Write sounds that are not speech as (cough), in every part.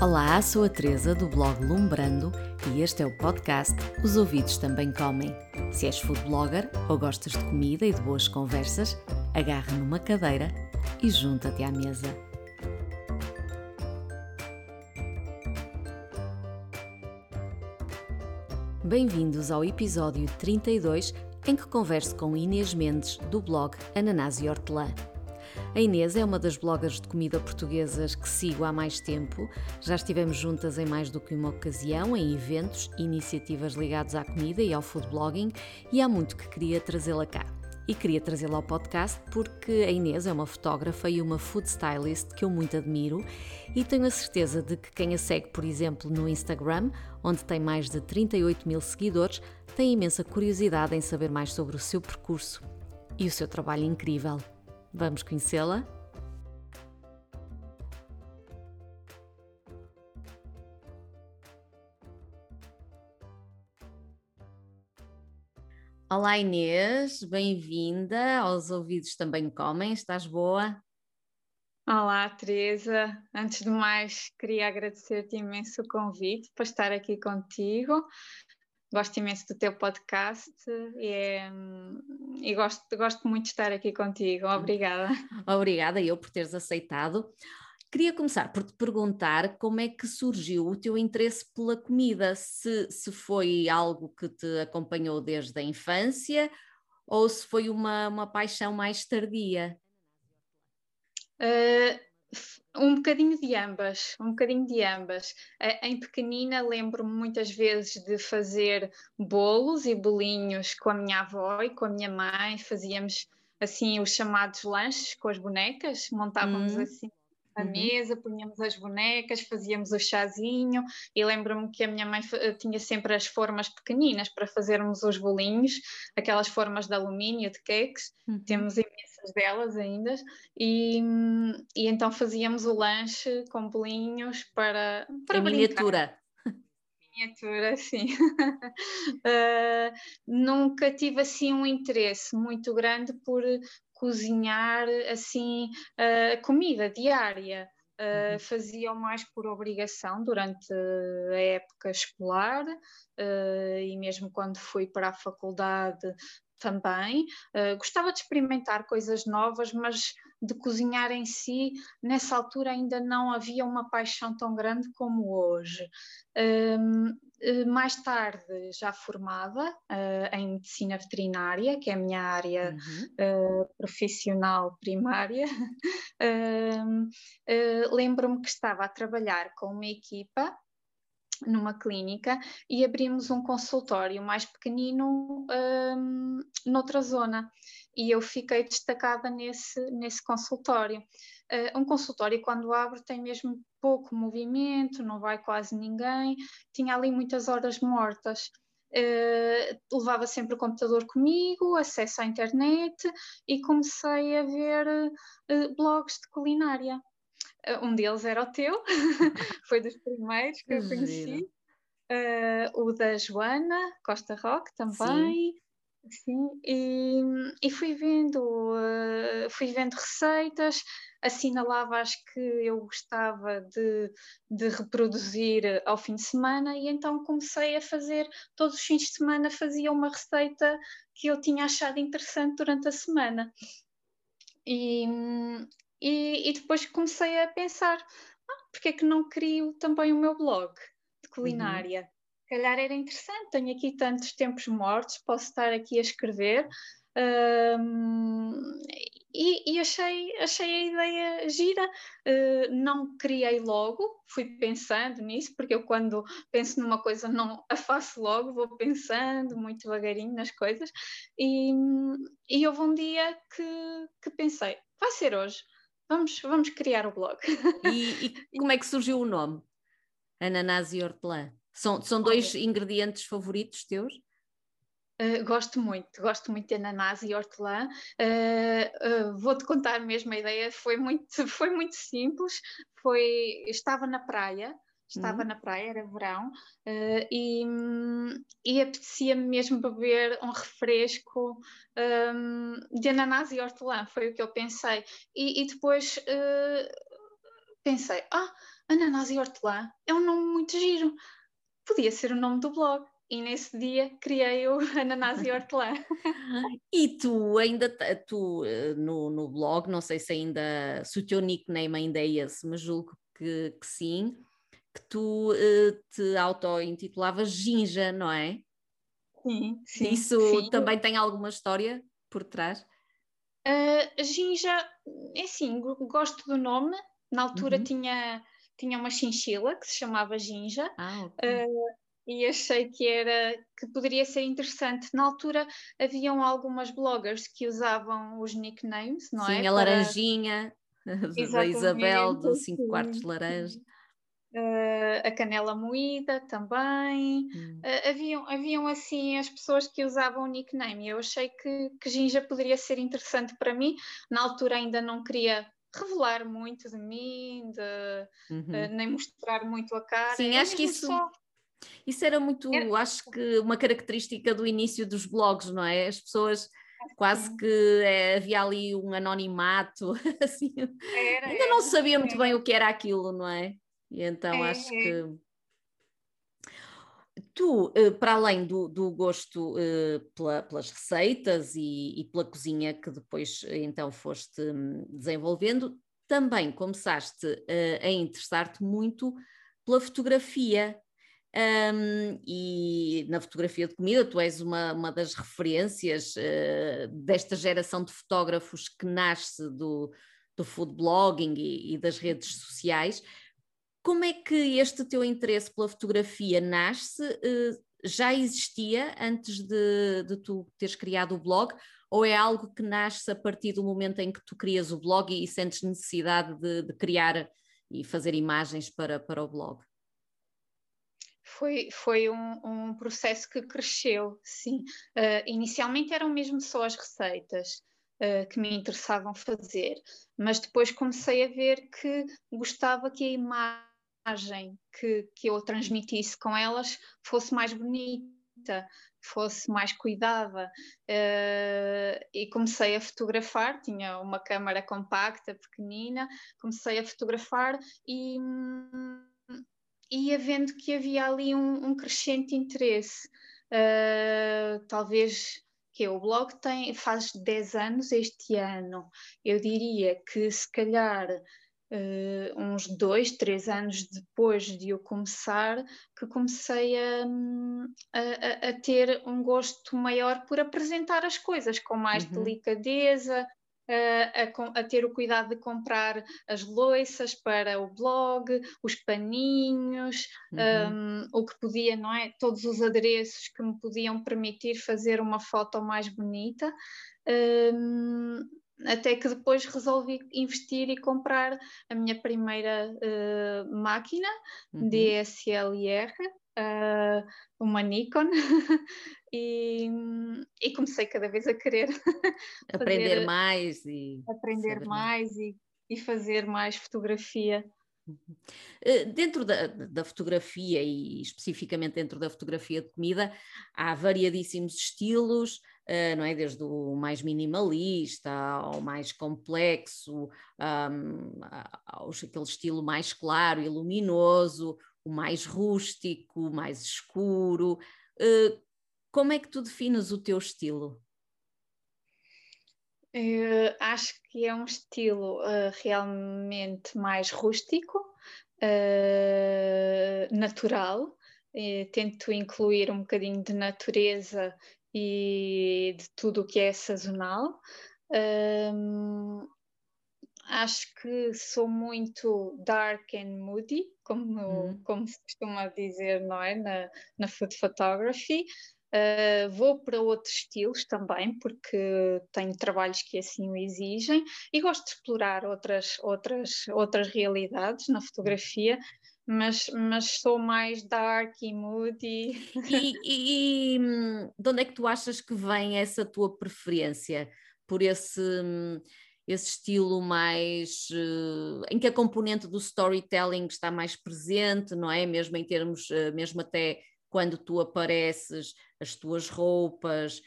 Olá, sou a Teresa do blog Lumbrando e este é o podcast Os Ouvidos Também Comem. Se és food blogger ou gostas de comida e de boas conversas, agarra numa cadeira e junta-te à mesa. Bem-vindos ao episódio 32 em que converso com Inês Mendes do blog Ananás e Hortelã. A Inês é uma das bloggers de comida portuguesas que sigo há mais tempo. Já estivemos juntas em mais do que uma ocasião, em eventos e iniciativas ligados à comida e ao food blogging, e há muito que queria trazê-la cá. E queria trazê-la ao podcast porque a Inês é uma fotógrafa e uma food stylist que eu muito admiro e tenho a certeza de que quem a segue, por exemplo, no Instagram, onde tem mais de 38 mil seguidores, tem imensa curiosidade em saber mais sobre o seu percurso e o seu trabalho incrível. Vamos conhecê-la? Olá Inês, bem-vinda aos Ouvidos Também Comem, estás boa? Olá Teresa, antes de mais queria agradecer-te imenso o convite para estar aqui contigo gosto imenso do teu podcast e, é, e gosto, gosto muito de estar aqui contigo. Obrigada. Obrigada eu por teres aceitado. Queria começar por te perguntar como é que surgiu o teu interesse pela comida, se, se foi algo que te acompanhou desde a infância ou se foi uma, uma paixão mais tardia. Uh, um bocadinho de ambas, um bocadinho de ambas. Em pequenina lembro-me muitas vezes de fazer bolos e bolinhos com a minha avó e com a minha mãe, fazíamos assim os chamados lanches com as bonecas, montávamos hum. assim a uhum. mesa, punhamos as bonecas, fazíamos o chazinho e lembro-me que a minha mãe tinha sempre as formas pequeninas para fazermos os bolinhos, aquelas formas de alumínio, de cakes, uhum. temos imensas delas ainda, e, e então fazíamos o lanche com bolinhos para, para miniatura. Miniatura, sim. uh, (laughs) nunca tive assim um interesse muito grande por cozinhar assim uh, comida diária. Uh, fazia mais por obrigação durante a época escolar uh, e mesmo quando fui para a faculdade também. Uh, gostava de experimentar coisas novas, mas de cozinhar em si, nessa altura ainda não havia uma paixão tão grande como hoje. Um, eh, mais tarde, já formada uh, em medicina veterinária, que é a minha área uhum. uh, profissional primária, uh, (laughs) lembro-me que estava a trabalhar com uma equipa numa clínica e abrimos um consultório mais pequenino um, noutra zona e eu fiquei destacada nesse, nesse consultório. Uh, um consultório, quando abre, tem mesmo pouco movimento, não vai quase ninguém, tinha ali muitas horas mortas. Uh, levava sempre o computador comigo, acesso à internet e comecei a ver uh, blogs de culinária. Uh, um deles era o teu, (laughs) foi dos primeiros que eu conheci. o da Joana Costa Roque também. Sim. Sim, e, e fui vendo, uh, fui vendo receitas, assinalava as que eu gostava de, de reproduzir ao fim de semana e então comecei a fazer, todos os fins de semana fazia uma receita que eu tinha achado interessante durante a semana. E, e, e depois comecei a pensar, ah, porque é que não crio também o meu blog de uhum. culinária? Uhum calhar era interessante, tenho aqui tantos tempos mortos, posso estar aqui a escrever. Um, e, e, achei, achei a ideia gira, uh, não criei logo, fui pensando nisso, porque eu quando penso numa coisa não a faço logo, vou pensando muito devagarinho nas coisas, e, e houve um dia que, que pensei, vai ser hoje, vamos, vamos criar o blog. E, (laughs) e como é que surgiu o nome? Ananás e hortelã? São, são dois ingredientes favoritos teus? Uh, gosto muito, gosto muito de ananás e hortelã. Uh, uh, Vou-te contar mesmo a ideia, foi muito, (laughs) foi muito simples. Foi, estava na praia, estava uhum. na praia, era verão, e, e apetecia-me mesmo beber um refresco um, de ananás e hortelã, foi o que eu pensei. E, e depois pensei, ah, Ananás e Hortelã é um nome muito giro. Podia ser o nome do blog. E nesse dia criei o (laughs) Ananás e Hortelã. (laughs) e tu ainda, tu eh, no, no blog, não sei se ainda, se o teu nickname ainda é esse, mas julgo que, que sim, que tu uh, te auto-intitulavas Ginja, não é? Sim, sim. Isso sim. também tem alguma história por trás? Uh, Ginja, é assim, gosto do nome. Na altura uhum. tinha, tinha uma chinchila que se chamava Ginja. Ah, okay. uh, e achei que era que poderia ser interessante. Na altura haviam algumas bloggers que usavam os nicknames, não Sim, é? Sim, a laranjinha (laughs) da Isabel do 5 quartos de laranja. Uh, a canela moída também. Hum. Uh, haviam, haviam assim as pessoas que usavam o nickname. Eu achei que, que Ginja poderia ser interessante para mim. Na altura ainda não queria revelar muito de mim, de, uhum. uh, nem mostrar muito a cara. Sim, acho que isso. Só... Isso era muito, era... acho que uma característica do início dos blogs, não é? As pessoas quase que é, havia ali um anonimato, (laughs) assim. Era, ainda não sabia muito bem o que era aquilo, não é? E então é, acho é. que tu, eh, para além do, do gosto eh, pela, pelas receitas e, e, pela cozinha que depois então foste hum, desenvolvendo, também começaste a interessar-te muito pela fotografia. Um, e na fotografia de comida, tu és uma, uma das referências uh, desta geração de fotógrafos que nasce do, do food blogging e, e das redes sociais. Como é que este teu interesse pela fotografia nasce? Eh, já existia antes de, de tu teres criado o blog? Ou é algo que nasce a partir do momento em que tu crias o blog e, e sentes necessidade de, de, criar e fazer imagens para, para o blog? Foi, foi um, um processo que cresceu, sim. Uh, inicialmente eram mesmo só as receitas. Uh, que me interessavam fazer, mas depois comecei a ver que gostava que a imagem imagem que, que eu transmitisse com elas fosse mais bonita, fosse mais cuidada. Uh, e comecei a fotografar, tinha uma câmara compacta, pequenina, comecei a fotografar e ia vendo que havia ali um, um crescente interesse. Uh, talvez que o blog tem, faz 10 anos este ano. Eu diria que se calhar uh, uns dois, três anos depois de eu começar, que comecei a, a, a, ter um gosto maior por apresentar as coisas com mais uhum. delicadeza, a, a, ter o cuidado de comprar as loiças para o blog, os paninhos, uhum. um, o que podia, não é? Todos os adereços que me podiam permitir fazer uma foto mais bonita. Um, até que depois resolvi investir e comprar a minha primeira uh, máquina uhum. DSLR, uh, uma Nikon, (laughs) e, e, comecei cada vez a querer (laughs) aprender fazer, mais e aprender mais e, e fazer mais fotografia. Uhum. Eh, dentro da, da, fotografia e especificamente dentro da fotografia de comida, há variadíssimos estilos, uh, não é? Desde o mais minimalista ao mais complexo, um, ao aquele estilo mais claro e luminoso, o mais rústico, o mais escuro. Uh, como é que tu defines o teu estilo? Uh, acho que é um estilo uh, realmente mais rústico, uh, natural. tento incluir um bocadinho de natureza e de tudo o que é sazonal. Um, acho que sou muito dark and moody, como, uhum. como se costuma dizer, não é? Na, na food photography. Uh, vou para outros estilos também, porque tenho trabalhos que assim o exigem e gosto de explorar outras, outras, outras realidades na fotografia, mas, mas sou mais dark e moody. E, e, e, de onde é que tu achas que vem essa tua preferência por esse, esse estilo mais uh, em que a componente do storytelling está mais presente, não é? Mesmo em termos, uh, mesmo até quando tu apareces, as tuas roupas,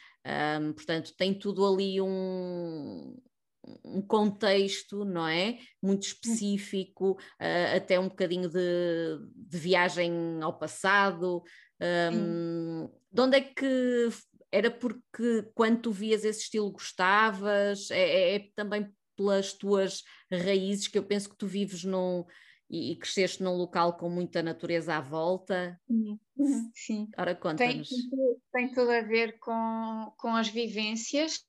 um, portanto, tem tudo ali um, um contexto, não é? Muito específico, uh, até um bocadinho de, de, viagem ao passado. Um, de onde é que era porque quando tu vias esse estilo gostavas? É, é, é, também pelas tuas raízes que eu penso que tu vives num e, e cresceste num local com muita natureza à volta. Sim. Sim. Ora, conta-nos. Tem, tem, tudo a ver com, com as vivências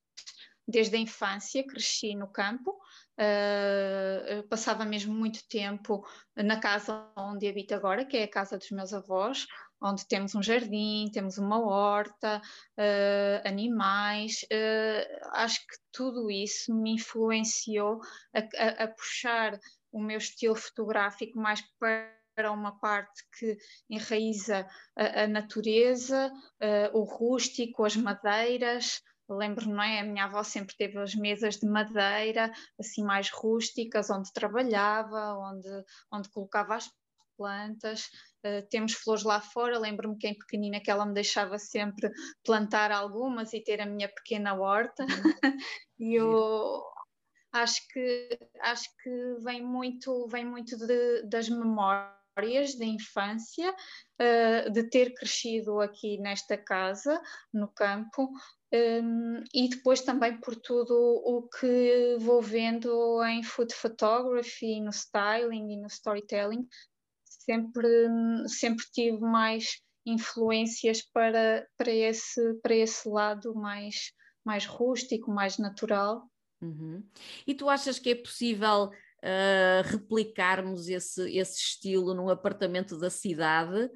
desde a infância, cresci no campo, uh, passava mesmo muito tempo na casa onde habito agora, que é a casa dos meus avós, onde temos um jardim, temos uma horta, uh, animais. Uh, acho que tudo isso me influenciou a, a, a puxar o meu estilo fotográfico mais para uma parte que enraiza a, a natureza, uh, o rústico, as madeiras, lembro, não é? A minha avó sempre teve as mesas de madeira, assim mais rústicas, onde trabalhava, onde, onde colocava as plantas. Uh, temos flores lá fora, lembro-me que em pequenina que ela me deixava sempre plantar algumas e ter a minha pequena horta. (laughs) e eu acho que, acho que vem muito, vem muito de, das memórias da infância, uh, de ter crescido aqui nesta casa, no campo, um, e depois também por tudo o que vou vendo em food photography, no styling e no storytelling, sempre, sempre tive mais influências para, para, esse, para esse lado mais, mais rústico, mais natural. Uhum. E tu achas que é possível uh, replicarmos esse, esse estilo num apartamento da cidade?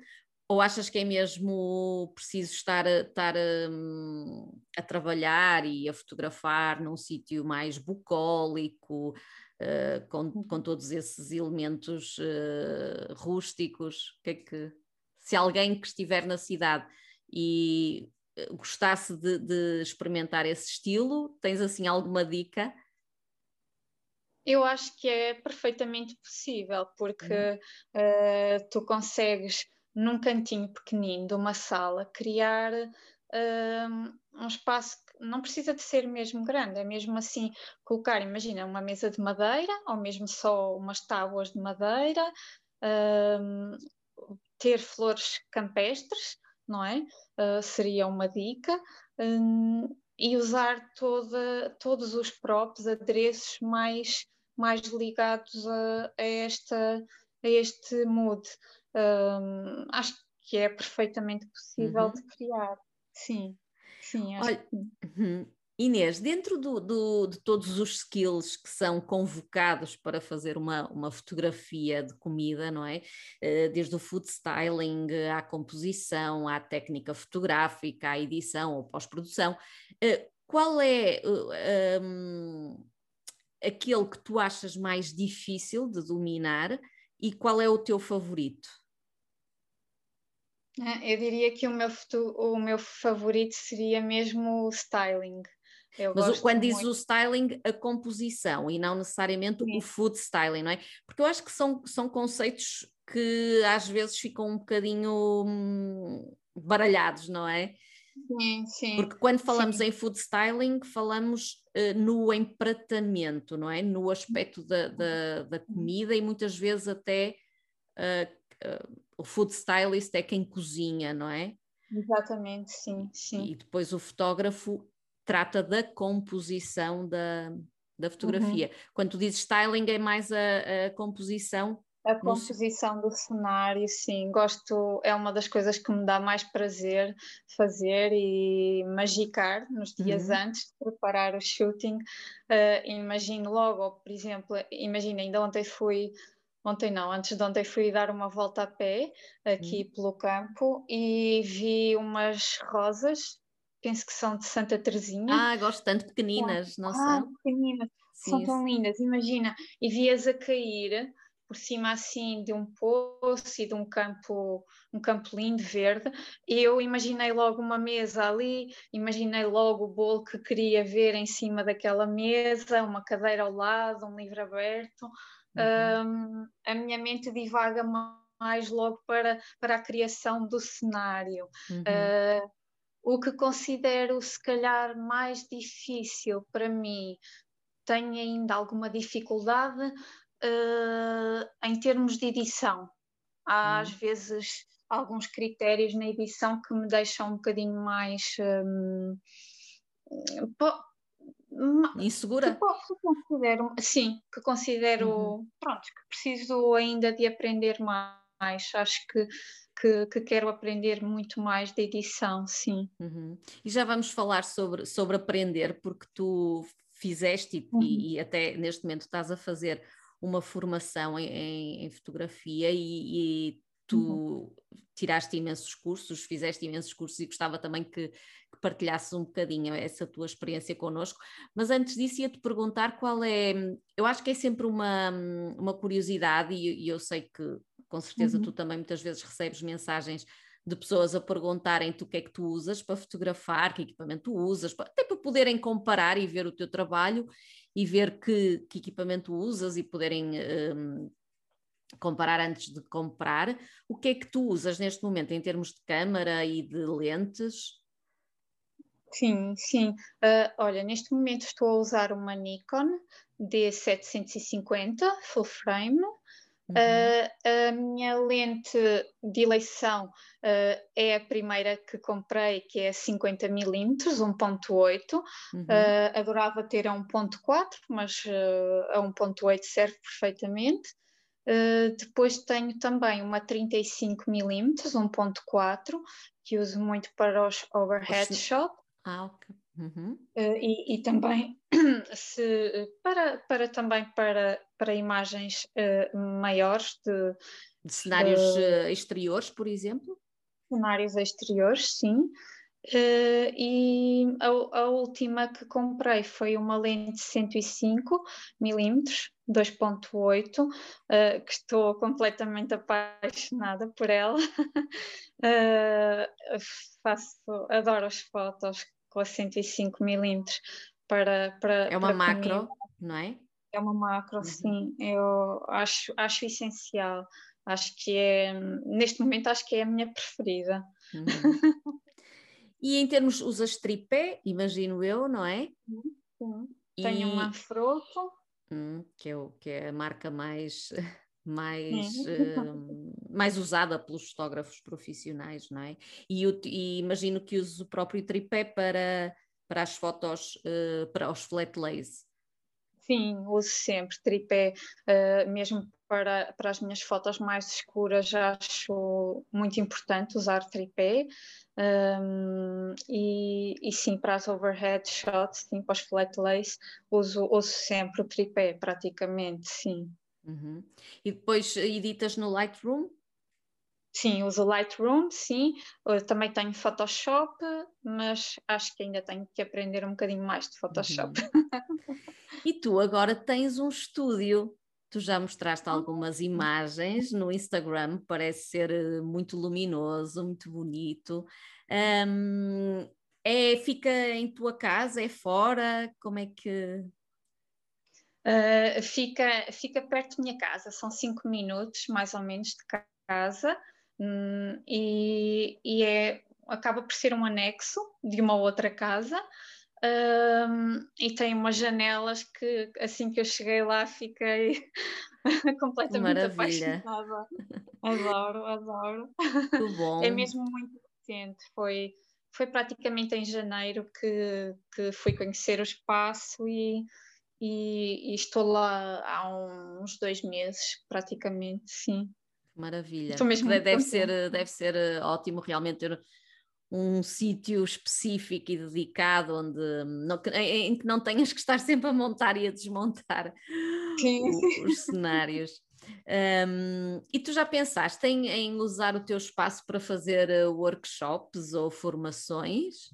Ou achas que é mesmo preciso estar, a, estar a, hum, a trabalhar e a fotografar num sítio mais bucólico, uh, com, uhum. com todos esses elementos uh, rústicos? Que é que, se alguém que estiver na cidade e eh, gostasse de, de experimentar esse estilo, tens assim alguma dica? Eu acho que é perfeitamente possível, porque uhum. uh, tu consegues num cantinho pequenino de uma sala, criar uh, um espaço que não precisa de ser mesmo grande, é mesmo assim colocar, imagina, uma mesa de madeira, ou mesmo só umas tábuas de madeira, uh, ter flores campestres, não é? Uh, seria uma dica. Um, e usar toda, todos os próprios adereços mais, mais ligados a, a, esta, a este mood um, acho que é perfeitamente possível uhum. de criar. Sim, sim. Olha, uhum. Inês, dentro do, do, de todos os skills que são convocados para fazer uma, uma fotografia de comida, não é? Eh, desde o food styling à composição, à técnica fotográfica, à edição ou pós-produção, eh, qual é um, aquele que tu achas mais difícil de dominar e qual é o teu favorito? É, eu diria que o meu, o meu favorito seria mesmo o styling. Eu Mas quando diz o styling, a composição e não necessariamente Sim. o food styling, não é? Porque eu acho que são, são conceitos que às vezes ficam um bocadinho hum, baralhados, não é? Sim, sim. Porque quando falamos sim. em food styling, falamos uh, no empratamento, não é? No aspecto da, da, da comida e muitas vezes até uh, uh, o food stylist é quem cozinha, não é? Exatamente, sim, sim. E depois o fotógrafo trata da composição da, da fotografia. Uhum. Quando tu dizes styling é mais a, a composição a composição do cenário, sim, gosto, é uma das coisas que me dá mais prazer fazer e magicar nos dias uhum. antes de preparar o shooting. Uh, imagino logo, por exemplo, imagina, ainda ontem fui, ontem não, antes de ontem fui dar uma volta a pé aqui uhum. pelo campo e vi umas rosas, penso que são de Santa Teresinha. Ah, gosto tanto pequeninas, não ah, são? pequeninas, sim, são tão lindas, imagina, e vi-as a cair por cima assim de um poço e de um campo, um campo lindo verde. E eu imaginei logo uma mesa ali, imaginei logo o bolo que queria ver em cima daquela mesa, uma cadeira ao lado, um livro aberto. Uhum. Um, a minha mente divaga mais logo para, para a criação do cenário. Uhum. Uh, o que considero se calhar mais difícil para mim tenho ainda alguma dificuldade uh, em termos de edição. Há, às hum. vezes alguns critérios na edição que me deixam um bocadinho mais um, insegura que, que considero sim que considero uhum. pronto que preciso ainda de aprender mais acho que que, que, quero aprender muito mais de edição, sim. Uhum. E já vamos falar sobre, sobre aprender, porque tu fizeste e, uhum. e, até neste momento estás a fazer uma formação em, em fotografia e, e tu uhum. tiraste imensos cursos, fizeste imensos cursos e gostava também que, que partilhasses um bocadinho essa tua experiência connosco. Mas antes disso, ia-te perguntar qual é. Eu acho que é sempre uma, uma curiosidade, e, e eu sei que com certeza uhum. tu também muitas vezes recebes mensagens de pessoas a perguntarem-te o que é que tu usas para fotografar, que equipamento tu usas, até para poderem comparar e ver o teu trabalho e ver que, que equipamento usas e poderem um, comparar antes de comprar. O que é que tu usas neste momento em termos de câmara e de lentes? Sim, sim. Uh, olha, neste momento estou a usar uma Nikon D750 full frame. Uhum. Uh, a minha lente de eleição uh, é a primeira que comprei, que é 50 mm, 1.8. Uhum. adorava ter a 1.4, mas a 1.8 serve perfeitamente. Uh, depois tenho também uma 35mm, 1.4, que uso muito para os overhead shot. Ah, ok. Uhum. Uh, e, e, também (clears throat) se, para, para também para, para imagens uh, maiores de, de cenários exteriores, por exemplo? Cenários exteriores, sim. Uh, e a, a, última que comprei foi uma lente 105 milímetros 2.8 uh, que estou completamente apaixonada por ela (laughs) uh, faço, adoro as fotos com a 105 milímetros para, para é uma para macro, comigo. não é? É uma macro, uhum. sim. Eu acho, acho essencial. Acho que é, neste momento, acho que é a minha preferida. Uhum. (laughs) E em termos, usas tripé, imagino eu, não é? Sim. Tenho uma Manfrotto. Hum, que, é o, que é a marca mais, (laughs) mais, uh, mais usada pelos fotógrafos profissionais, não é? E, eu, e imagino que uses o próprio tripé para, para as fotos, uh, para os flat lays. Sim, uso sempre tripé, uh, mesmo para, para as minhas fotos mais escuras, acho muito importante usar tripé. Um, e, e, sim, para as overhead shots, sim, para os flat lays, uso, uso sempre o tripé, praticamente, sim. Uhum. E depois editas no Lightroom? Sim, uso Lightroom, sim. Eu também tenho Photoshop, mas acho que ainda tenho que aprender um bocadinho mais de Photoshop. Uhum. (laughs) E tu agora tens um estúdio. Tu já mostraste ah. algumas imagens no Instagram, parece ser eh, muito luminoso, muito bonito. Um, é, fica em tua casa, é fora? Como é que. Uh, fica, fica perto da minha casa, são cinco minutos mais ou menos de casa, um, e, e é, acaba por ser um anexo de uma outra casa. Um, e tem umas janelas que assim que eu cheguei lá fiquei (laughs) completamente Maravilha. apaixonada. Adoro, adoro. Muito bom. (laughs) É mesmo muito recente, foi, foi praticamente em janeiro que, que fui conhecer o espaço e, e, e estou lá há uns dois meses, praticamente, sim. Maravilha. deve, ser, deve ser eh, ótimo realmente ter um sítio específico e dedicado onde não, em que não tenhas que estar sempre a montar e a desmontar o, os cenários. Um, e tu já pensaste em, em, usar o teu espaço para fazer uh, workshops ou formações?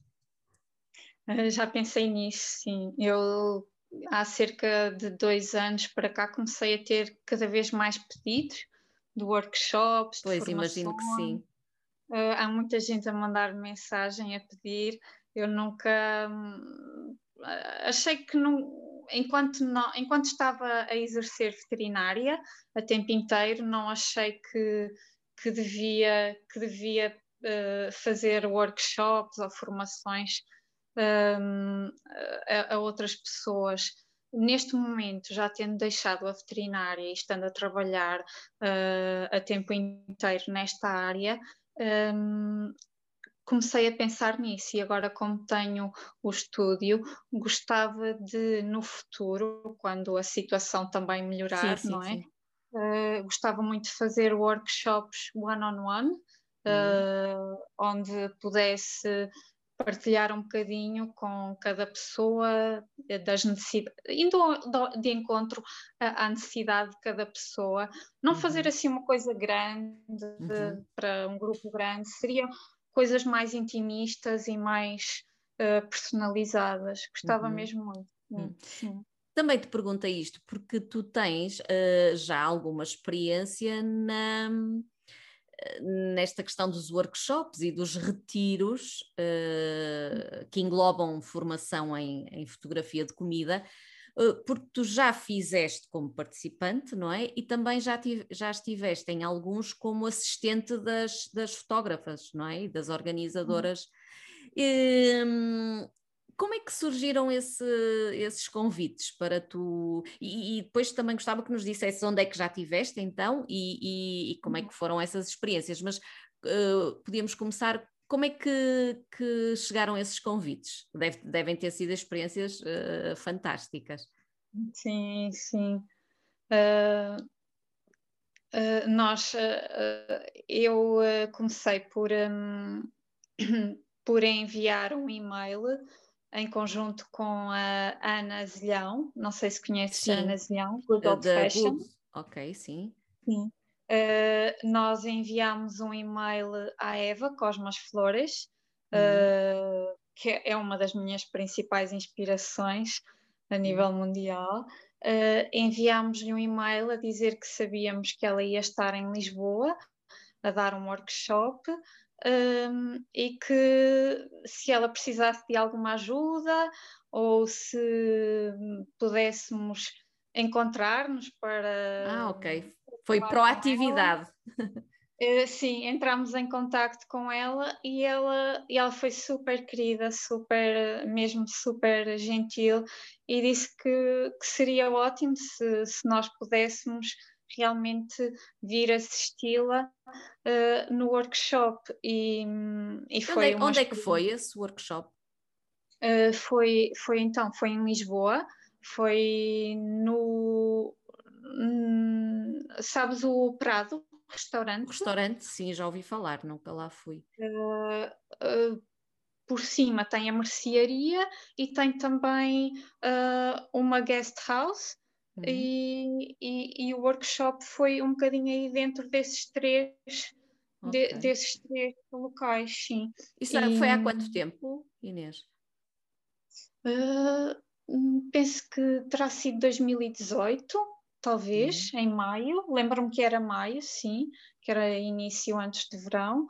Uh, já pensei nisso, sim. Eu há cerca de dois anos para cá comecei a ter cada vez mais pedidos de workshops. Pois, de imagino que sim. Uh, há muita gente a mandar mensagem a pedir. Eu nunca hum, achei que não, enquanto, não, enquanto estava a exercer veterinária a tempo inteiro, não achei que, que devia, que devia uh, fazer workshops ou formações um, a, a, outras pessoas. neste momento, já tendo deixado a veterinária e estando a trabalhar uh, a tempo inteiro nesta área, um, comecei a pensar nisso e agora como tenho o estúdio, gostava de no futuro, quando a situação também melhorar, sim, sim, não é? Uh, gostava muito de fazer workshops one-on-one, -on -one, uh, onde pudesse partilhar um bocadinho com cada pessoa eh, das necessidades, indo de encontro à necessidade de cada pessoa, não uhum. fazer assim uma coisa grande uhum. para um grupo grande, seriam coisas mais intimistas e mais uh, personalizadas. Gostava uhum. mesmo muito. Hum. Sim. Também te pergunto isto, porque tu tens uh, já alguma experiência na, nesta questão dos workshops e dos retiros uh, que englobam formação em, em fotografia de comida, uh, porque tu já fizeste como participante, não é? E também já, tive, já estiveste em alguns como assistente das, das fotógrafas, não é? E das organizadoras. Hum como é que surgiram esse, esses convites para tu? E, e, depois também gostava que nos dissesse onde é que já tiveste então e, e, e como é uhum. que foram essas experiências, mas uh, podíamos começar. Como é que, que chegaram esses convites? Deve, devem ter sido experiências uh, fantásticas. Sim, sim. Uh, nós, eu comecei por, um, (clears throat) por enviar um e-mail em conjunto com a Ana Zilhão, não sei se conheces a Ana Zilhão, Good Old Fashion. Ok, sim. Sim. Uh, nós enviámos um e-mail à Eva Cosmas Flores, uh, que é uma das minhas principais inspirações a nível uhum. mundial. Uh, enviámos-lhe um e-mail a dizer que sabíamos que ela ia estar em Lisboa a dar um workshop um, e que se ela precisasse de alguma ajuda ou se pudéssemos encontrar-nos para. Ah, ok. Foi proatividade. Uh, (laughs) sim, entramos em contacto com ela e ela, e ela foi super querida, super, mesmo super gentil e disse que, que seria ótimo se, se nós pudéssemos realmente vir assisti-la uh, no workshop e, e foi onde, é, onde é que foi esse workshop? Uh, foi, foi então, foi em Lisboa, foi no hum, sabes o Prado, restaurante? restaurante, sim, já ouvi falar, nunca lá fui. Uh, por cima tem a mercearia e tem também uma guest house Uhum. E, e, e, o workshop foi um bocadinho aí dentro desses três, okay. de, desses três locais, sim. Isso e, foi há quanto tempo, Inês? Uh, penso que terá sido 2018, talvez, uhum. em maio. Lembro-me que era maio, sim, que era início antes de verão.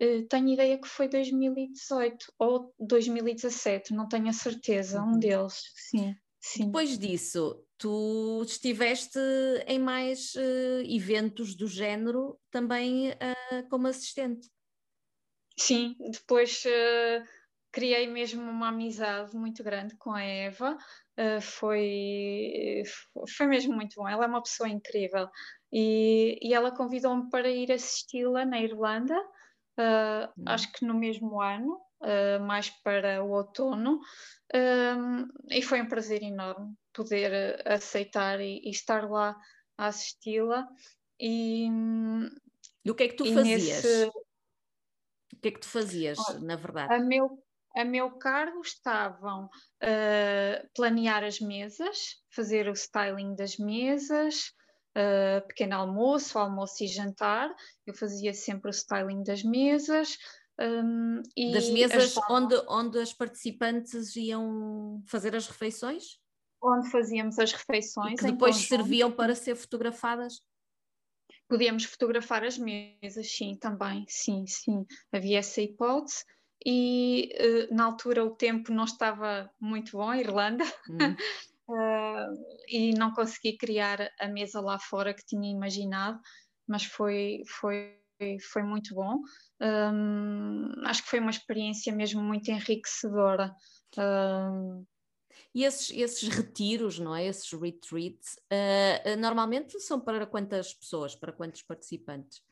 Uh, tenho ideia que foi 2018 ou 2017, não tenho a certeza, uhum. um deles, sim. Sim. Depois disso, tu estiveste em mais uh, eventos do género também uh, como assistente. Sim, depois uh, criei mesmo uma amizade muito grande com a Eva. foi, foi mesmo muito bom. Ela é uma pessoa incrível e, e ela convidou-me para ir assisti-la na Irlanda, hum. acho que no mesmo ano, mais para o outono. Um, e foi um prazer enorme poder eh, aceitar e, e estar lá a assisti-la. E, e o que é que tu fazias? Nesse... O que é que tu fazias, Olha, na verdade? A meu, a meu cargo estavam uh, planear as mesas, fazer o styling das mesas, uh, pequeno almoço, almoço e jantar. Eu fazia sempre o styling das mesas, um, das mesas onde, onde as participantes iam fazer as refeições? Onde fazíamos as refeições. E que depois serviam para ser fotografadas? Podíamos fotografar as mesas, sim, também, sim, sim. Havia essa hipótese. E uh, na altura o tempo não estava muito bom, Irlanda, hum. uh, (laughs) e não consegui criar a mesa lá fora que tinha imaginado, mas foi, foi, foi muito bom acho que foi uma experiência mesmo muito enriquecedora. E esses, esses retiros, não é? Esses retreats, uh, normalmente são para quantas pessoas, para quantos participantes?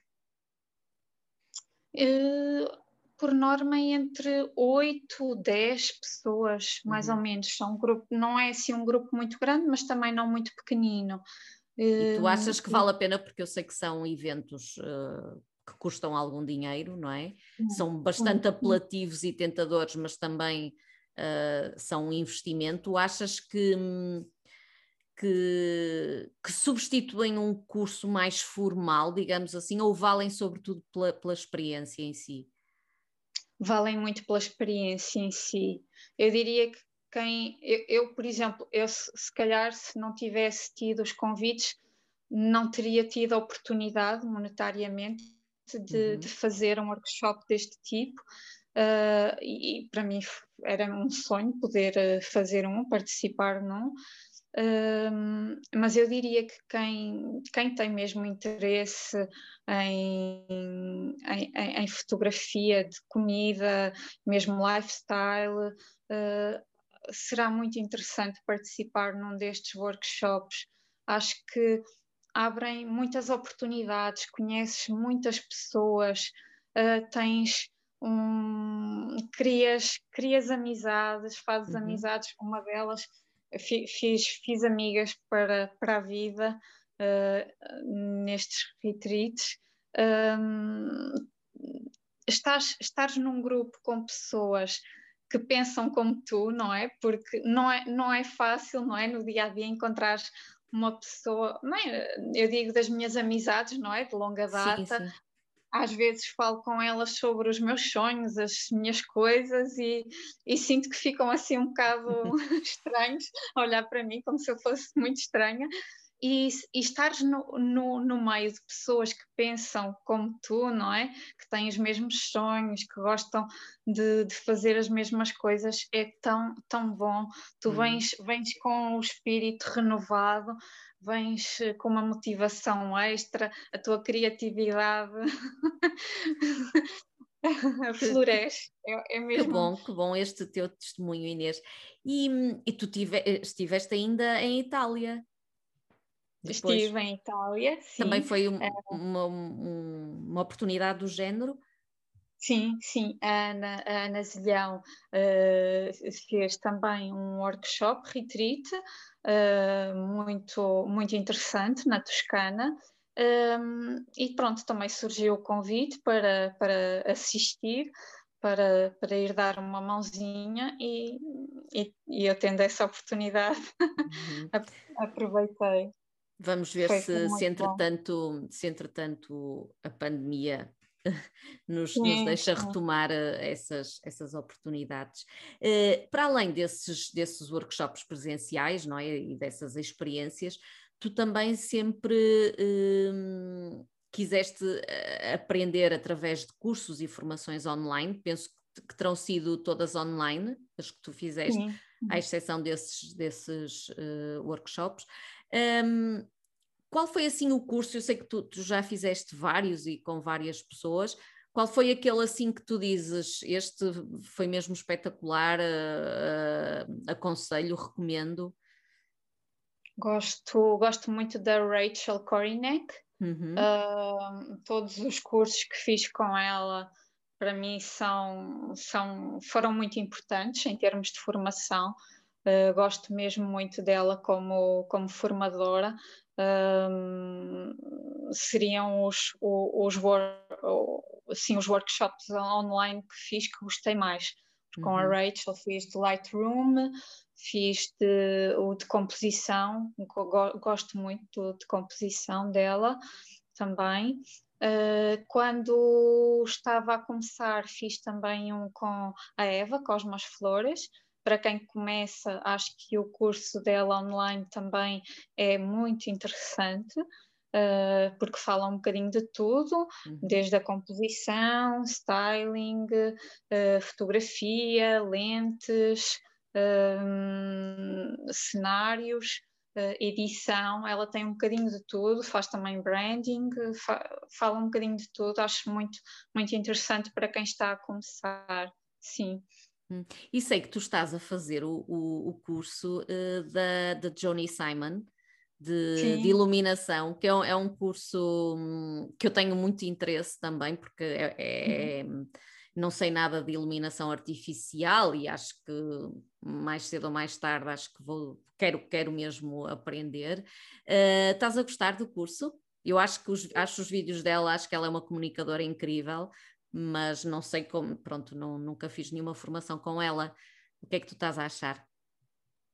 Uh, por norma entre 8, 10 pessoas, mais uhum. ou menos. São um grupo, não é assim um grupo muito grande, mas também não muito pequenino. E tu achas que vale a pena, porque eu sei que são eventos uh, que custam algum dinheiro, não é? São bastante apelativos e tentadores, mas também uh, são um investimento. Achas que, que, que, substituem um curso mais formal, digamos assim, ou valem sobretudo pela, pela experiência em si? Valem muito pela experiência em si. Eu diria que quem eu, eu, por exemplo, eu se calhar se não tivesse tido os convites, não teria tido a oportunidade monetariamente de, uhum. de fazer um workshop deste tipo. Uh, e, e, para mim era um sonho poder uh, fazer um, participar num. Uh, mas eu diria que quem, quem tem mesmo interesse em, em, em fotografia de comida, mesmo lifestyle, será muito interessante participar num destes workshops. Acho que abrem muitas oportunidades, conheces muitas pessoas, uh, tens um, crias, crias amizades, fazes uhum. amizades, uma delas fiz, fiz amigas para, para a vida uh, nestes retreats. Um, estás, estás num grupo com pessoas que pensam como tu, não é? Porque não é, não é fácil, não é? No dia a dia encontrar uma pessoa, não é? eu digo das minhas amizades, não é? De longa data. Sim, sim. Às vezes falo com elas sobre os meus sonhos, as minhas coisas, e, e sinto que ficam assim um bocado (laughs) estranhos a olhar para mim, como se eu fosse muito estranha e, e estares no, no, no, meio de pessoas que pensam como tu, não é? Que têm os mesmos sonhos, que gostam de, de fazer as mesmas coisas, é tão, tão bom. Tu uhum. vens, vens com o espírito renovado, vens eh, com uma motivação extra, a tua criatividade. (laughs) floresce. É, é mesmo... Que bom, que bom este teu testemunho, Inês. E, e tu tive, eh, estiveste ainda em Itália. Depois, Estive em Itália, sim. Também foi um, é. uma, um, uma oportunidade do género? Sim, sim. A Ana, a Ana Zilhão uh, fez também um workshop, retreat, uh, muito, muito interessante na Toscana. Um, ehm, e pronto, também surgiu o convite para, para assistir, para, para ir dar uma mãozinha e, e, e eu tendo essa oportunidade uhum. (laughs) aproveitei. Vamos ver se, se, entretanto, se entretanto a pandemia (laughs) nos, sim, nos deixa sim. retomar eh, essas, essas oportunidades. Uh, para além desses, desses workshops presenciais não é? e dessas experiências, tu também sempre uh, quiseste eh, aprender através de cursos e formações online, penso que, que terão sido todas online, as que tu fizeste, sim. à exceção desses, desses uh, workshops. Um, qual foi assim o curso? Eu sei que tu, tu, já fizeste vários e com várias pessoas. Qual foi aquele assim que tu dizes, este foi mesmo espetacular, uh, uh, aconselho, recomendo? Gosto, gosto muito da Rachel Korinek. Uhum. Uh, todos os cursos que fiz com ela para mim são, são, foram muito importantes em termos de formação. Uh, gosto mesmo muito dela como, como formadora. Um, seriam os, os, assim, os workshops online que fiz que gostei mais. Uhum. Com a uhum. Rachel fiz de Lightroom, fiz de, o de composição, gosto muito de composição dela também. Uh, quando estava a começar, fiz também um com a Eva, Cosmos Flores, para quem começa, acho que o curso dela online também é muito interessante. Uh, porque fala um bocadinho de tudo, uhum. desde a composição, styling, uh, fotografia, lentes, uh, cenários, edição. Ela tem um bocadinho de tudo, faz também branding, fa fala um bocadinho de tudo. Acho muito, muito interessante para quem está a começar. Sim. Hum. E sei que tu estás a fazer o, o, o curso uh, da, da Johnny Simon, de, de, iluminação, que é um, é um curso um, que eu tenho muito interesse também, porque é, é, uhum. não sei nada de iluminação artificial e acho que mais cedo ou mais tarde acho que vou, quero, quero mesmo aprender. Uh, estás a gostar do curso? Eu acho que os, acho os vídeos dela, acho que ela é uma comunicadora incrível, mas não sei como, pronto, não, nunca fiz nenhuma formação com ela. O que é que tu estás a achar?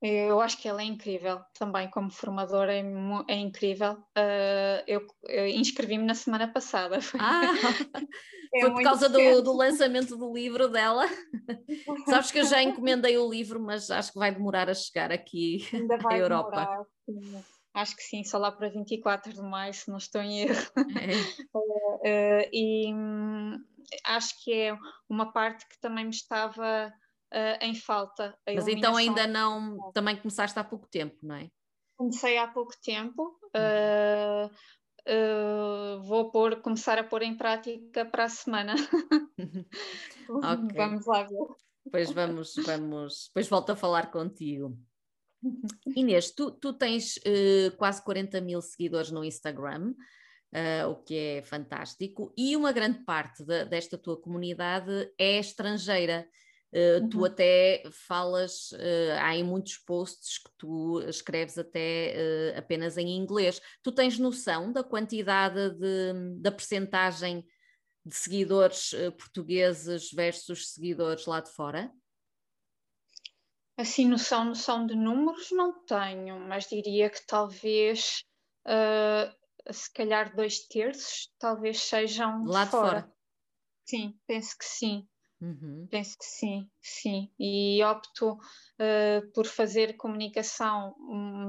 Eu acho que ela é incrível também, como formadora, é, é incrível. Uh, eu, eu inscrevi-me na semana passada. (laughs) Foi, ah, (laughs) é foi por causa do, do, lançamento do livro dela. (laughs) Sabes que eu já encomendei o livro, mas acho que vai demorar a chegar aqui à Europa. Demorar. Acho que sim, só lá para 24 de maio, se não estou em erro. É. uh, e hum, acho que é uma parte que também me estava uh, em falta. Mas então ainda não, também começaste há pouco tempo, não é? Comecei há pouco tempo, uh, uh, vou pôr, começar a pôr em prática para a semana. (laughs) okay. (laughs) Vamos lá ver. Pois vamos, vamos, depois volto a falar contigo. (laughs) Inês, tu, tu tens uh, quase 40 mil seguidores no Instagram, uh, o que é fantástico, e uma grande parte de, desta tua comunidade é estrangeira. Uh, uhum. Tu até falas, uh, há em muitos posts que tu escreves até apenas em inglês. Tu tens noção da quantidade de, da percentagem de seguidores portugueses versus seguidores lá de fora? Assim, noção, noção de números não tenho, mas diria que talvez, se calhar dois terços, talvez sejam lá de fora. fora. Sim, penso que sim. Uhum. Penso que sim, sim. E opto uh, por fazer comunicação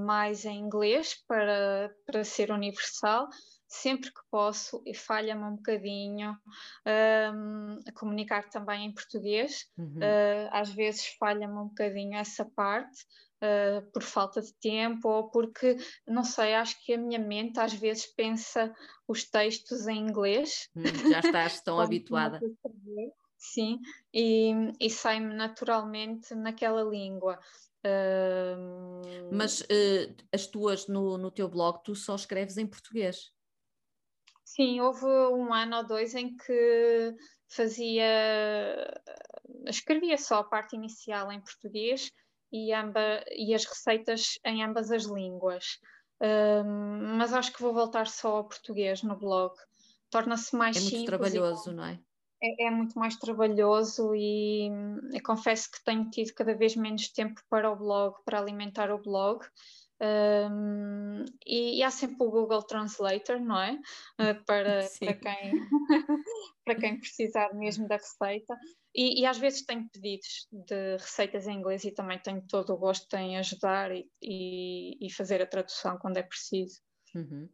mais em inglês para, para ser universal, sempre que posso, e falha-me um bocadinho um, ehm, a comunicar também em português. Uhum. Uh, às vezes falha-me um bocadinho essa parte. Uh, por falta de tempo ou porque, não sei, acho que a minha mente às vezes pensa os textos em inglês. Hum, já estás (laughs) tão habituada sim, e, e sai-me naturalmente naquela língua. Uh... Mas uh, as tuas no, no teu blog, tu só escreves em português? Sim, houve um ano ou dois em que fazia, escrevia só a parte inicial em português e, amba, e as receitas em ambas as línguas. Uh, mas acho que vou voltar só ao português no blog. Torna-se mais é muito trabalhoso, e... não é? é, é, muito mais trabalhoso e eu confesso que tenho tido cada vez menos tempo para o blog, para alimentar o blog. Um, e, e, há sempre o Google Translator, não é? Uh, para, (laughs) para, quem, (laughs) para quem precisar mesmo da receita. E, e, às vezes tenho pedidos de receitas em inglês e também tenho todo o gosto em ajudar e, e, e fazer a tradução quando é preciso. Uhum.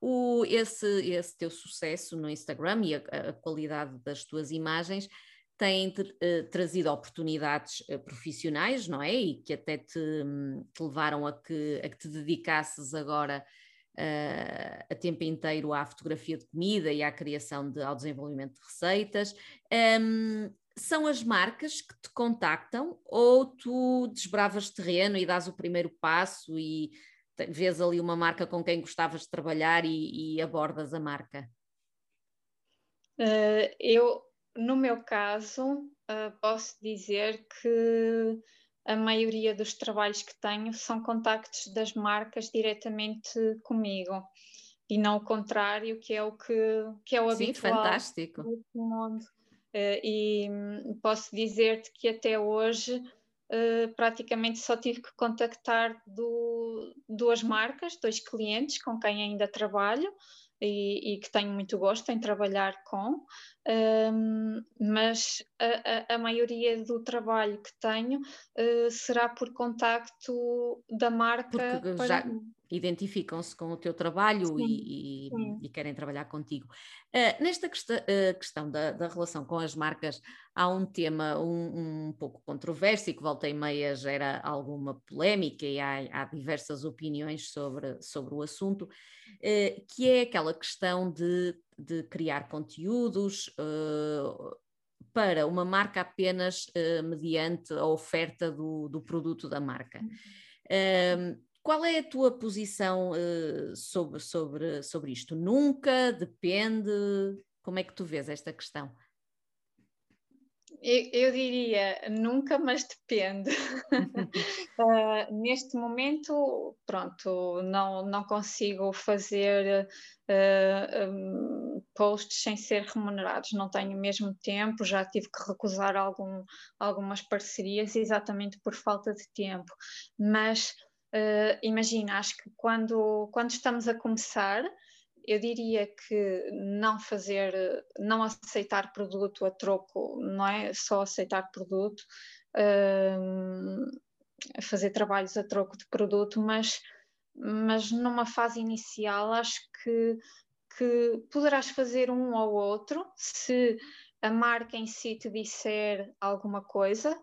O, esse, esse teu sucesso no Instagram e a, a qualidade das tuas imagens tem uh, trazido oportunidades uh, profissionais, não é? E que até te, um, te levaram a que, a que, te dedicasses agora uh, a tempo inteiro à fotografia de comida e à criação de, ao desenvolvimento de receitas. Um, são as marcas que te contactam ou tu desbravas terreno e dás o primeiro passo e vês ali uma marca com quem gostavas de trabalhar e, e abordas a marca? Eu, no meu caso, uh, posso dizer que a maioria dos trabalhos que tenho são contactos das marcas diretamente comigo e não o contrário, que é o que, que é o Sim, habitual. fantástico. Uh, e hum, posso dizer-te que até hoje uh, praticamente só tive que contactar do, duas marcas, dois clientes com quem ainda trabalho e, e que tenho muito gosto em trabalhar com, um, mas a, a, a, maioria do trabalho que tenho uh, será por contacto da marca. Porque já, identificam-se com o teu trabalho e, e, e, querem trabalhar contigo. Uh, nesta quest uh, questão da, da, relação com as marcas, há um tema um, um, pouco controverso e que volta e meia gera alguma polémica e há, há diversas opiniões sobre, sobre o assunto, uh, que é aquela questão de, de criar conteúdos para uma marca apenas uh, mediante a oferta do, do produto da marca. Uh, qual é a tua posição uh, sobre, sobre, sobre isto? Nunca? Depende? Como é que tu vês esta questão? Eu, eu, diria nunca, mas depende. uh, (laughs) neste momento, pronto, não, não consigo fazer uh, ah, um, posts sem ser remunerados, não tenho mesmo tempo, já tive que recusar algum, algumas parcerias exatamente por falta de tempo. Mas uh, imagina, acho que quando, quando estamos a começar, eu diria que não fazer, não aceitar produto a troco, não é? Só aceitar produto, uh, fazer trabalhos a troco de produto, mas, mas numa fase inicial acho que, que poderás fazer um ou outro se a marca em si te disser alguma coisa,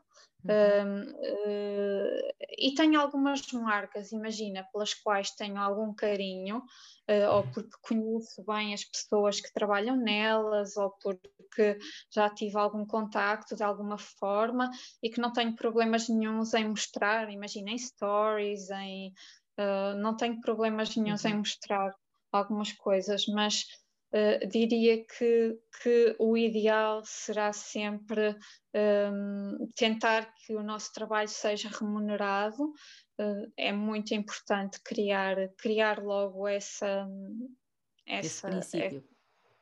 Uhum. Uh, e tenho algumas marcas, imagina, pelas quais tenho algum carinho, uh, ou porque conheço bem as pessoas que trabalham nelas, ou porque já tive algum contacto de alguma forma e que não tenho problemas nenhums em mostrar, imagina, em stories, em, uh, não tenho problemas nenhums uhum. em mostrar algumas coisas, mas Uh, diria que, que o ideal será sempre um, tentar que o nosso trabalho seja remunerado. Uh, é muito importante criar, criar logo essa, essa, esse princípio.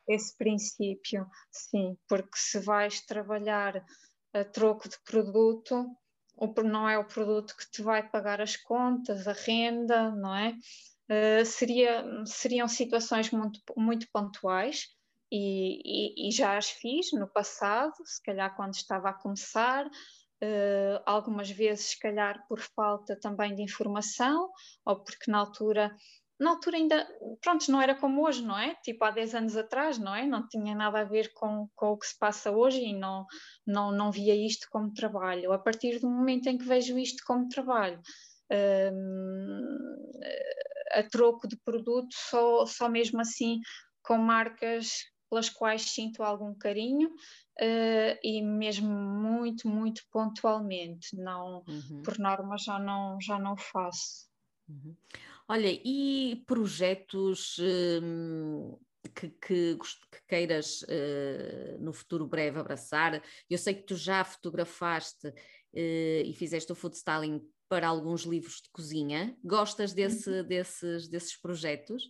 É, esse princípio, sim, porque se vais trabalhar a troco de produto, não é o produto que te vai pagar as contas, a renda, não é? Uh, seria, seriam situações muito, muito pontuais e, e, e, já as fiz no passado, se calhar quando estava a começar, uh, algumas vezes, se calhar por falta também de informação ou porque na altura. Na altura ainda, pronto, não era como hoje, não é? Tipo há 10 anos atrás, não é? Não tinha nada a ver com, com o que se passa hoje e não, não, não via isto como trabalho. A partir do momento em que vejo isto como trabalho, a troco de produto, só, só mesmo assim com marcas pelas quais sinto algum carinho uh, e mesmo muito, muito pontualmente, não, uhum. por norma já não, já não faço. Uhum. Olha, e projetos hum, que, que, que, queiras uh, no futuro breve abraçar? Eu sei que tu já fotografaste uh, e fizeste o food styling para alguns livros de cozinha. Gostas desse, uhum. desses, desses projetos?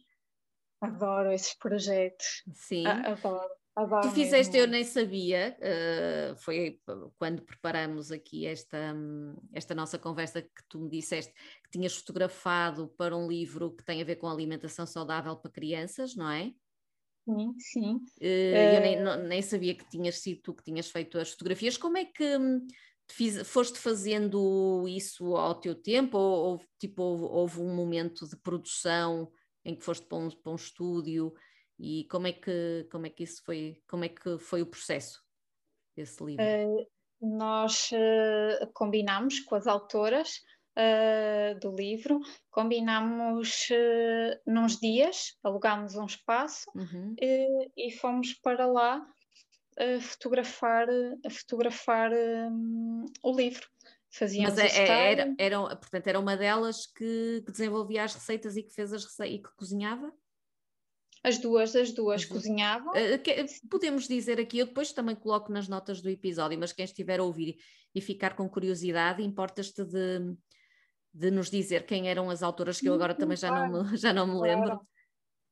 Adoro esses projetos. Sim. Adoro. Adoro tu fizeste, mesmo. eu nem sabia, uh, foi quando preparamos aqui esta, esta nossa conversa que tu me disseste que tinhas fotografado para um livro que tem a ver com alimentação saudável para crianças, não é? Sim, sim. Uh, uh... Eu nem, não, nem sabia que tinhas sido tu que tinhas feito as fotografias. Como é que hum, Fiz, foste fazendo isso ao teu tempo ou, ou tipo, houve, houve, um momento de produção em que foste para um, para um estúdio e como é que como é que isso foi como é que foi o processo desse livro? Uh, nós uh, combinamos com as autoras uh, do livro, combinamos uh, nos dias, alugámos um espaço uhum. e fomos para lá a fotografar, a fotografar um, o livro. Fazíamos Mas é, é era, era, portanto, era uma delas que, que, desenvolvia as receitas e que fez as receitas e que cozinhava? As duas, as duas cozinhavam. Uh, podemos dizer aqui, eu depois também coloco nas notas do episódio, mas quem estiver a ouvir e ficar com curiosidade, importas-te de, de nos dizer quem eram as autoras, que eu agora também já não me, (laughs) já não me lembro.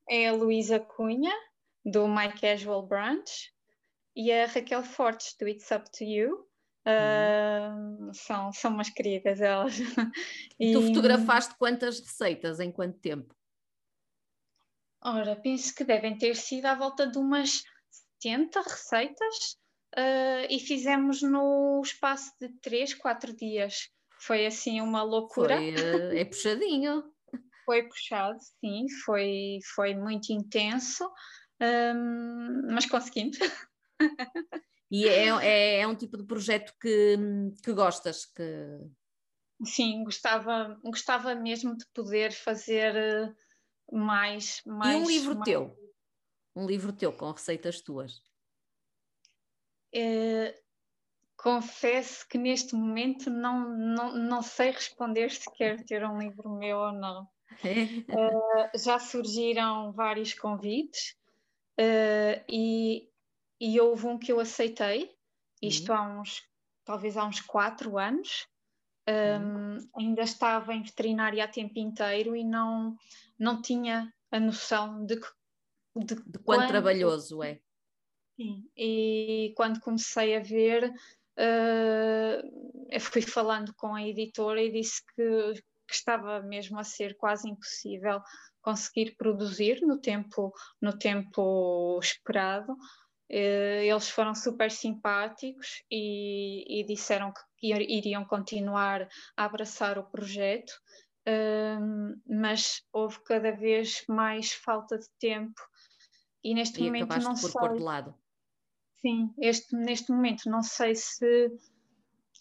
É a Luísa Cunha, do My Casual Brunch, e a Raquel Fortes do It's Up to You. Uh, são, são umas queridas elas. (laughs) E tu fotografaste quantas receitas em quanto tempo? Ora, penso que devem ter sido à volta de umas 70 receitas uh, e fizemos no espaço de 3, 4 dias. Foi assim uma loucura. Foi, uh, é puxadinho. (laughs) foi puxado, sim, foi, foi muito intenso, um, mas conseguimos. (laughs) e é, é, é, um tipo de projeto que, que gostas? Que... Sim, gostava, gostava mesmo de poder fazer eh, mais. mais e um livro mais... teu? Um livro teu com receitas tuas? eh, confesso que neste momento não, não, não sei responder se quero ter um livro meu ou não. uh, (laughs) já surgiram vários convites uh, e, e houve um que eu aceitei, isto uhum. há uns, talvez há uns quatro anos. Um, uhum. Ainda estava em veterinária a tempo inteiro e não, não tinha a noção de, de, de quanto trabalhoso é. Sim, e quando comecei a ver, uh, eu fui falando com a editora e disse que, que estava mesmo a ser quase impossível conseguir produzir no tempo, no tempo esperado. Uh, eles foram super simpáticos e, e, disseram que iriam continuar a abraçar o projeto, uh, mas houve cada vez mais falta de tempo e neste e momento não por sei. Pôr de lado. Sim, este, neste momento não sei se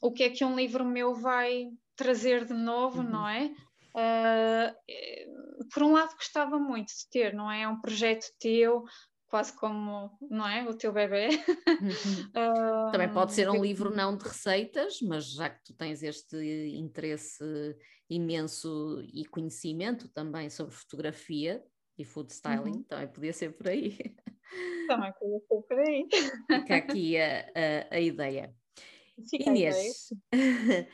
o que é que um livro meu vai trazer de novo, uhum. não é? Uh, por um lado gostava muito de ter, não é? É um projeto teu, quase como, não é? O teu bebê. Uhum. (laughs) Uh, Também pode ser um livro não de receitas, mas já que tu tens este interesse imenso e conhecimento também sobre fotografia e food styling, uhum. também podia ser por aí. Também podia ser por aí. Fica aqui a, a, a ideia. Fica Inês, a ideia.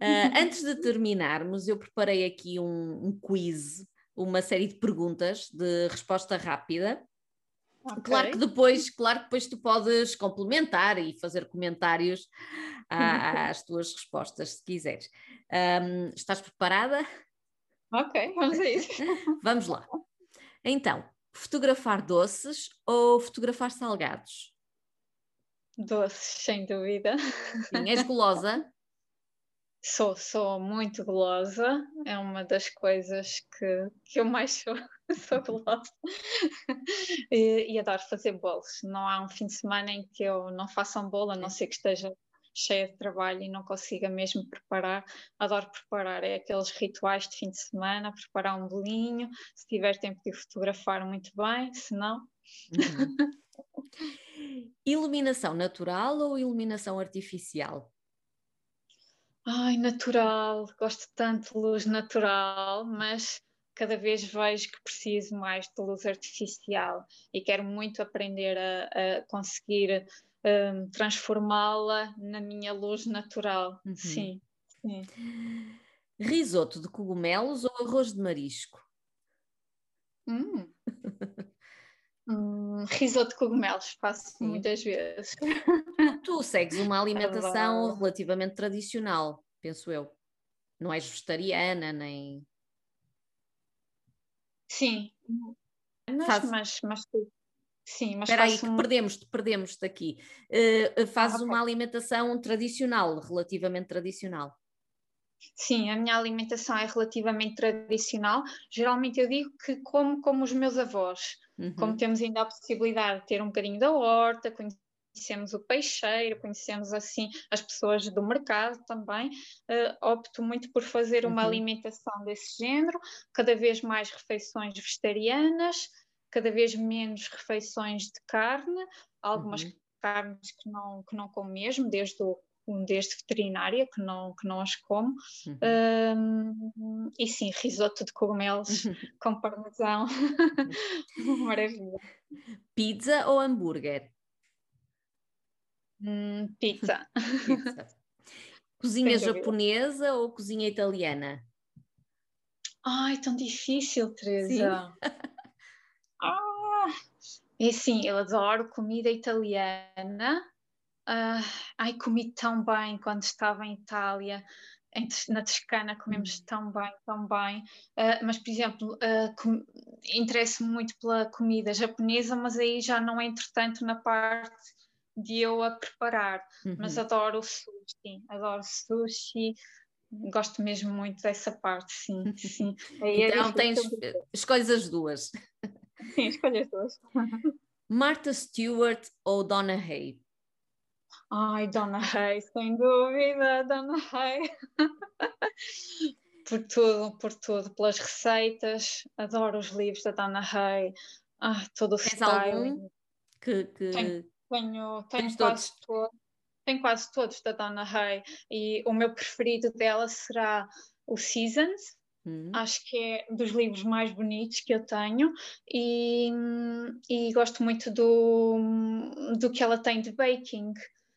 Uh, (laughs) antes de terminarmos, eu preparei aqui um, um, quiz, uma série de perguntas de resposta rápida. Okay. Claro que depois, claro que depois tu podes complementar e fazer comentários (laughs) às tuas respostas, se quiseres. Um, estás preparada? Ok, vamos a isso. (laughs) vamos lá. Então, fotografar doces ou fotografar salgados? Doces, sem dúvida. Sim, és gulosa? Sou, sou muito gulosa, é uma das coisas que, que eu mais sou, (laughs) sou gulosa. (laughs) e, e, adoro fazer bolos. Não há um fim de semana em que eu não faça um bolo, a não ser que esteja cheia de trabalho e não consiga mesmo preparar. Adoro preparar, é aqueles rituais de fim de semana, preparar um bolinho, se tiver tempo de fotografar muito bem, se não. Uhum. (laughs) iluminação natural ou iluminação artificial? Ai, natural, gosto tanto de luz natural, mas cada vez vejo que preciso mais de luz artificial e quero muito aprender a, a conseguir um, transformá-la na minha luz natural. Uhum. Sim, sim. Risoto de cogumelos ou arroz de marisco? Hum. (laughs) hum, risoto de cogumelos, faço sim. muitas vezes. (laughs) Tu segues uma alimentação relativamente tradicional, penso eu. Não és vegetariana, nem. Sim, mas, Faz... mas, mas Sim, mas Espera aí, que um... perdemos-te, perdemos-te aqui. Uh, fazes ah, okay. uma alimentação tradicional, relativamente tradicional. Sim, a minha alimentação é relativamente tradicional. Geralmente eu digo que como como os meus avós. Uhum. Como temos ainda a possibilidade de ter um bocadinho da horta, conhecemos o peixeiro, conhecemos assim as pessoas do mercado também, uh, opto muito por fazer uma uhum. alimentação desse género, cada vez mais refeições vegetarianas, cada vez menos refeições de carne, algumas uhum. carnes que não, que não como mesmo, desde o desde veterinária, que não, que não as como. Uhum. Um, e sim, risoto de cogumelos uhum. (laughs) com parmesão. (laughs) (laughs) Maravilha. Pizza ou hambúrguer? Hum, pizza. (laughs) pizza. Cozinha japonesa ou cozinha italiana? Ai, tão difícil, Teresa. (laughs) Ah, é assim, eu adoro comida italiana. Uh, ai, comi tão bem quando estava em Itália. Em, na Toscana comemos hum. tão bem, tão bem. Uh, mas, por exemplo, uh, interesso-me muito pela comida japonesa, mas aí já não entro tanto na parte de eu a preparar. Uhum. Mas adoro o sushi, adoro sushi, gosto mesmo muito dessa parte, sim. sim. (laughs) É então tens, escolhes as duas. (laughs) Sim, escolhe as duas. Martha Stewart ou Donna Hay? Ai, Donna Hay, sem dúvida, Donna Hay. (laughs) por tudo, por tudo, pelas receitas, adoro os livros da Donna Hay, ah, todo o Tens styling. algum que, que, Tenho, tenho quase todos. todos. Tenho quase todos da Donna Hay e o meu preferido dela será o Seasons. Hum. Acho que é dos livros mais bonitos que eu tenho e, e gosto muito do, do que ela tem de baking,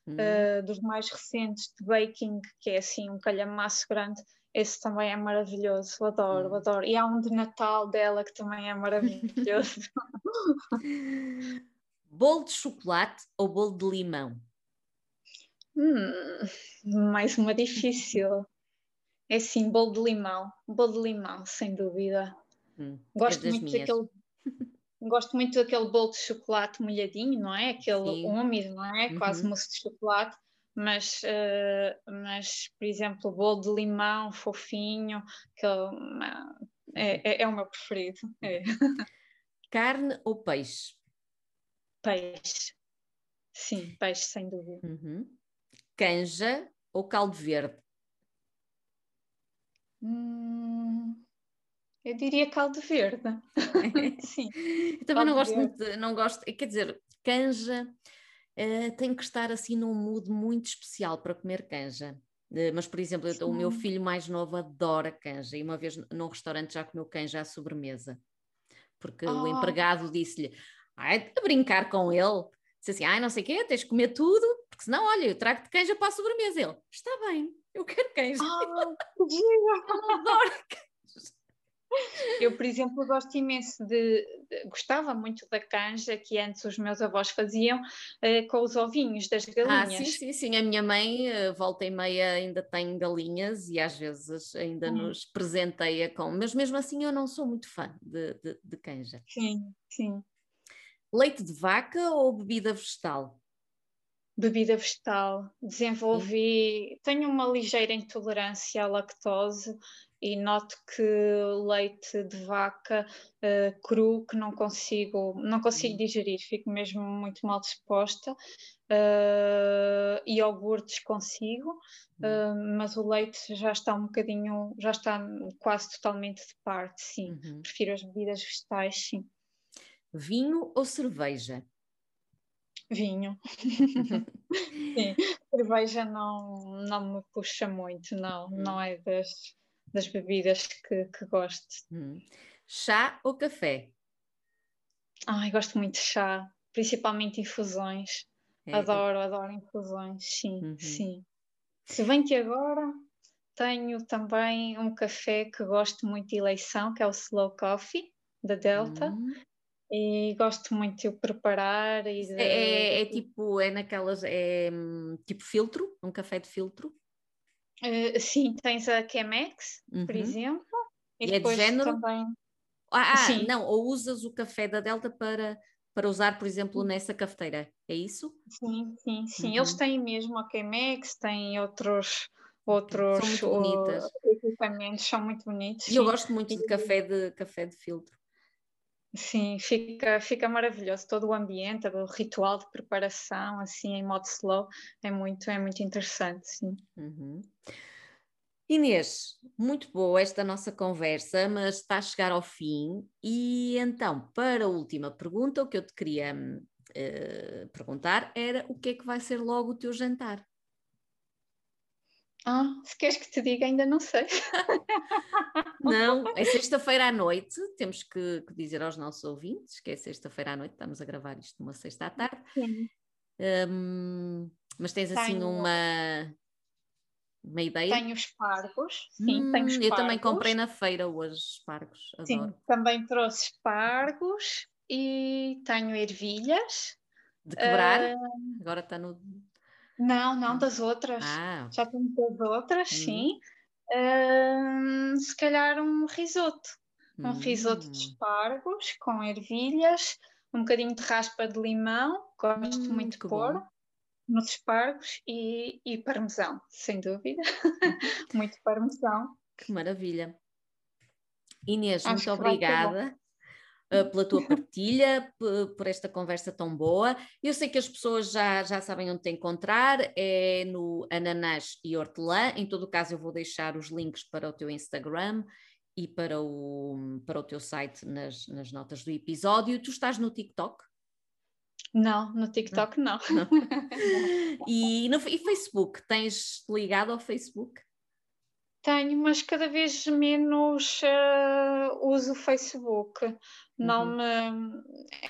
hum. uh, dos mais recentes de baking, que é assim um calhamaço grande. Esse também é maravilhoso, adoro, hum. adoro. E há um de Natal dela que também é maravilhoso. (laughs) (laughs) bolo de chocolate ou bolo de limão? Hum, mais uma difícil. É sim, bolo de limão. Bolo de limão, sem dúvida. Hum, gosto muito minhas. daquele. (laughs) Gosto muito daquele bolo de chocolate molhadinho, não é? Aquele sim. úmido, não é? Uhum. Quase mousse de chocolate. Mas, uh, mas, por exemplo, o bolo de limão fofinho, que é, é, é o meu preferido. É. Carne ou peixe? Peixe. Sim, peixe, sem dúvida. Uhum. Canja ou caldo verde? Hum, eu diria caldo verde. (laughs) Sim. eu também não gosto verde. muito, não gosto, quer dizer, canja uh, tem que estar assim num mood muito especial para comer canja. Uh, mas, por exemplo, eu, o meu filho mais novo adora canja e uma vez num restaurante já comeu canja à sobremesa, porque oh. o empregado disse-lhe: ai, a brincar com ele, disse assim: ai, não sei o quê, tens de comer tudo, porque senão, olha, eu trago-te canja para a sobremesa. Ele: está bem, eu quero queijo. Ah, (laughs) eu adoro queijo. Eu, por exemplo, gosto imenso de, de, Gostava muito da canja que antes os meus avós faziam uh, com os ovinhos das galinhas. Ah, sim, sim, sim. A minha mãe, uh, volta e meia, ainda tem galinhas e às vezes ainda hum. nos presenteia com. Mas mesmo assim, eu não sou muito fã de, de, de canja. Sim, sim. Leite de vaca ou bebida vegetal? bebida vegetal, desenvolvi, tenho uma ligeira intolerância à lactose e noto que leite de vaca uh, cru que não consigo, não consigo uhum. digerir, fico mesmo muito mal disposta. Uh, iogurtes consigo, uh, mas o leite já está um bocadinho, já está quase totalmente de parte, sim. Uhum. Prefiro as bebidas vegetais, sim. Vinho ou cerveja? Vinho. (laughs) Sim, cerveja não, não me puxa muito, não, hum. não é das, das bebidas que, que gosto. Hum. Chá ou café? Ai, gosto muito de chá, principalmente infusões. É, adoro, é... adoro infusões, sim, uhum. sim. Se bem que agora tenho também um café que gosto muito de eleição, que é o Slow Coffee, da Delta, uhum e gosto muito de o preparar. E de... é, é, é, tipo, é naquelas, é tipo filtro, um café de filtro? Uh, sim, tens a Chemex, uhum. por exemplo. E, e é de género? Também... Ah, ah não, ou usas o café da Delta para, para usar, por exemplo, nessa cafeteira, é isso? Sim, sim, sim. Uhum. Eles têm mesmo a Chemex, têm outros outros são muito bonitas. equipamentos, são muito bonitos. E eu gosto muito de café de café de filtro. Sim, fica, fica maravilhoso todo o ambiente, o ritual de preparação, assim, em modo slow, é muito, é muito interessante, sim. Uhum. Inês, muito boa esta nossa conversa, mas está a chegar ao fim. E então, para a última pergunta, o que eu te queria uh, perguntar era o que é que vai ser logo o teu jantar? Ah, se queres que te diga, ainda não sei. (laughs) Não, é sexta-feira à noite, temos que, que, dizer aos nossos ouvintes que é sexta-feira à noite, estamos a gravar isto numa sexta à tarde. Sim. Um, mas tens assim tenho, uma, uma ideia? Tenho espargos, sim, hum, tenho espargos. Eu também comprei na feira hoje espargos, adoro. Sim, também trouxe espargos e tenho ervilhas. De quebrar? Uh, Agora está no não, não, das outras. Ah. Já tenho das outras, hum. sim. Uh, se calhar um risoto. Um hum. risoto de espargos com ervilhas, um bocadinho de raspa de limão, gosto hum, muito de pôr bom. nos espargos e, e parmesão, sem dúvida. (laughs) muito parmesão. Que maravilha. Inês, Acho muito obrigada. Eh, pela tua partilha, por esta conversa tão boa. Eu sei que as pessoas já, já sabem onde te encontrar, é no Ananás e Hortelã. Em todo o caso, eu vou deixar os links para o teu Instagram e para o, para o teu site nas, nas notas do episódio. Tu estás no TikTok? Não, no TikTok não. não. (laughs) E, no, e Facebook? Tens ligado ao Facebook? Tenho, mas cada vez menos uh, uso o Facebook. Não uhum. me.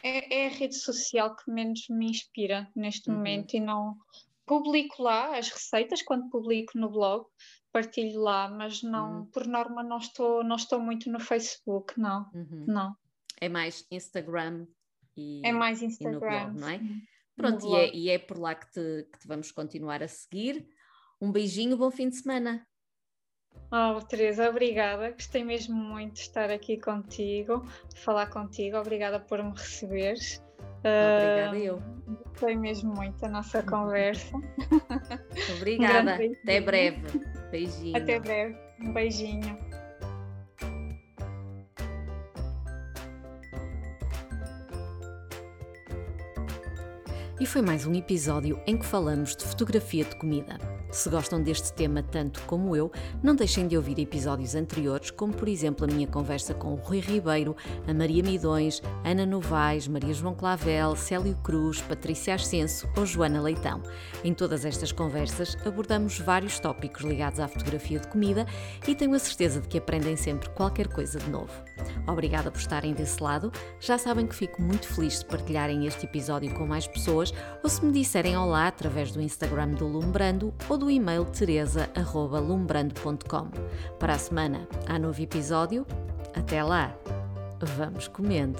É, é, a rede social que menos me inspira neste uhum. momento e não publico lá as receitas quando publico no blog, partilho lá, mas não, uhum. por norma, não estou, não estou muito no Facebook, não. Uhum. Não. É mais Instagram e, é mais Instagram, blog, não é? Pronto, e é, e é, por lá que te, que te vamos continuar a seguir. Um beijinho, bom fim de semana. Oh, Teresa, obrigada. Gostei mesmo muito de estar aqui contigo, de falar contigo. Obrigada por me receberes. Obrigada, uh, eu. Gostei mesmo muito da nossa conversa. (laughs) Obrigada. Um Até breve. Beijinho. Até breve. Um beijinho. E foi mais um episódio em que falamos de fotografia de comida. Se gostam deste tema tanto como eu, não deixem de ouvir episódios anteriores, como por exemplo a minha conversa com o Rui Ribeiro, a Maria Midões, Ana Novaes, Maria João Clavel, Célio Cruz, Patrícia Ascenso ou Joana Leitão. Em todas estas conversas abordamos vários tópicos ligados à fotografia de comida e tenho a certeza de que aprendem sempre qualquer coisa de novo. Obrigada por estarem desse lado. Já sabem que fico muito feliz de partilharem este episódio com mais pessoas ou se me disserem olá através do Instagram do Lumbrando ou do e-mail teresa.lumbrando.com. Para a semana há novo episódio. Até lá, vamos comendo!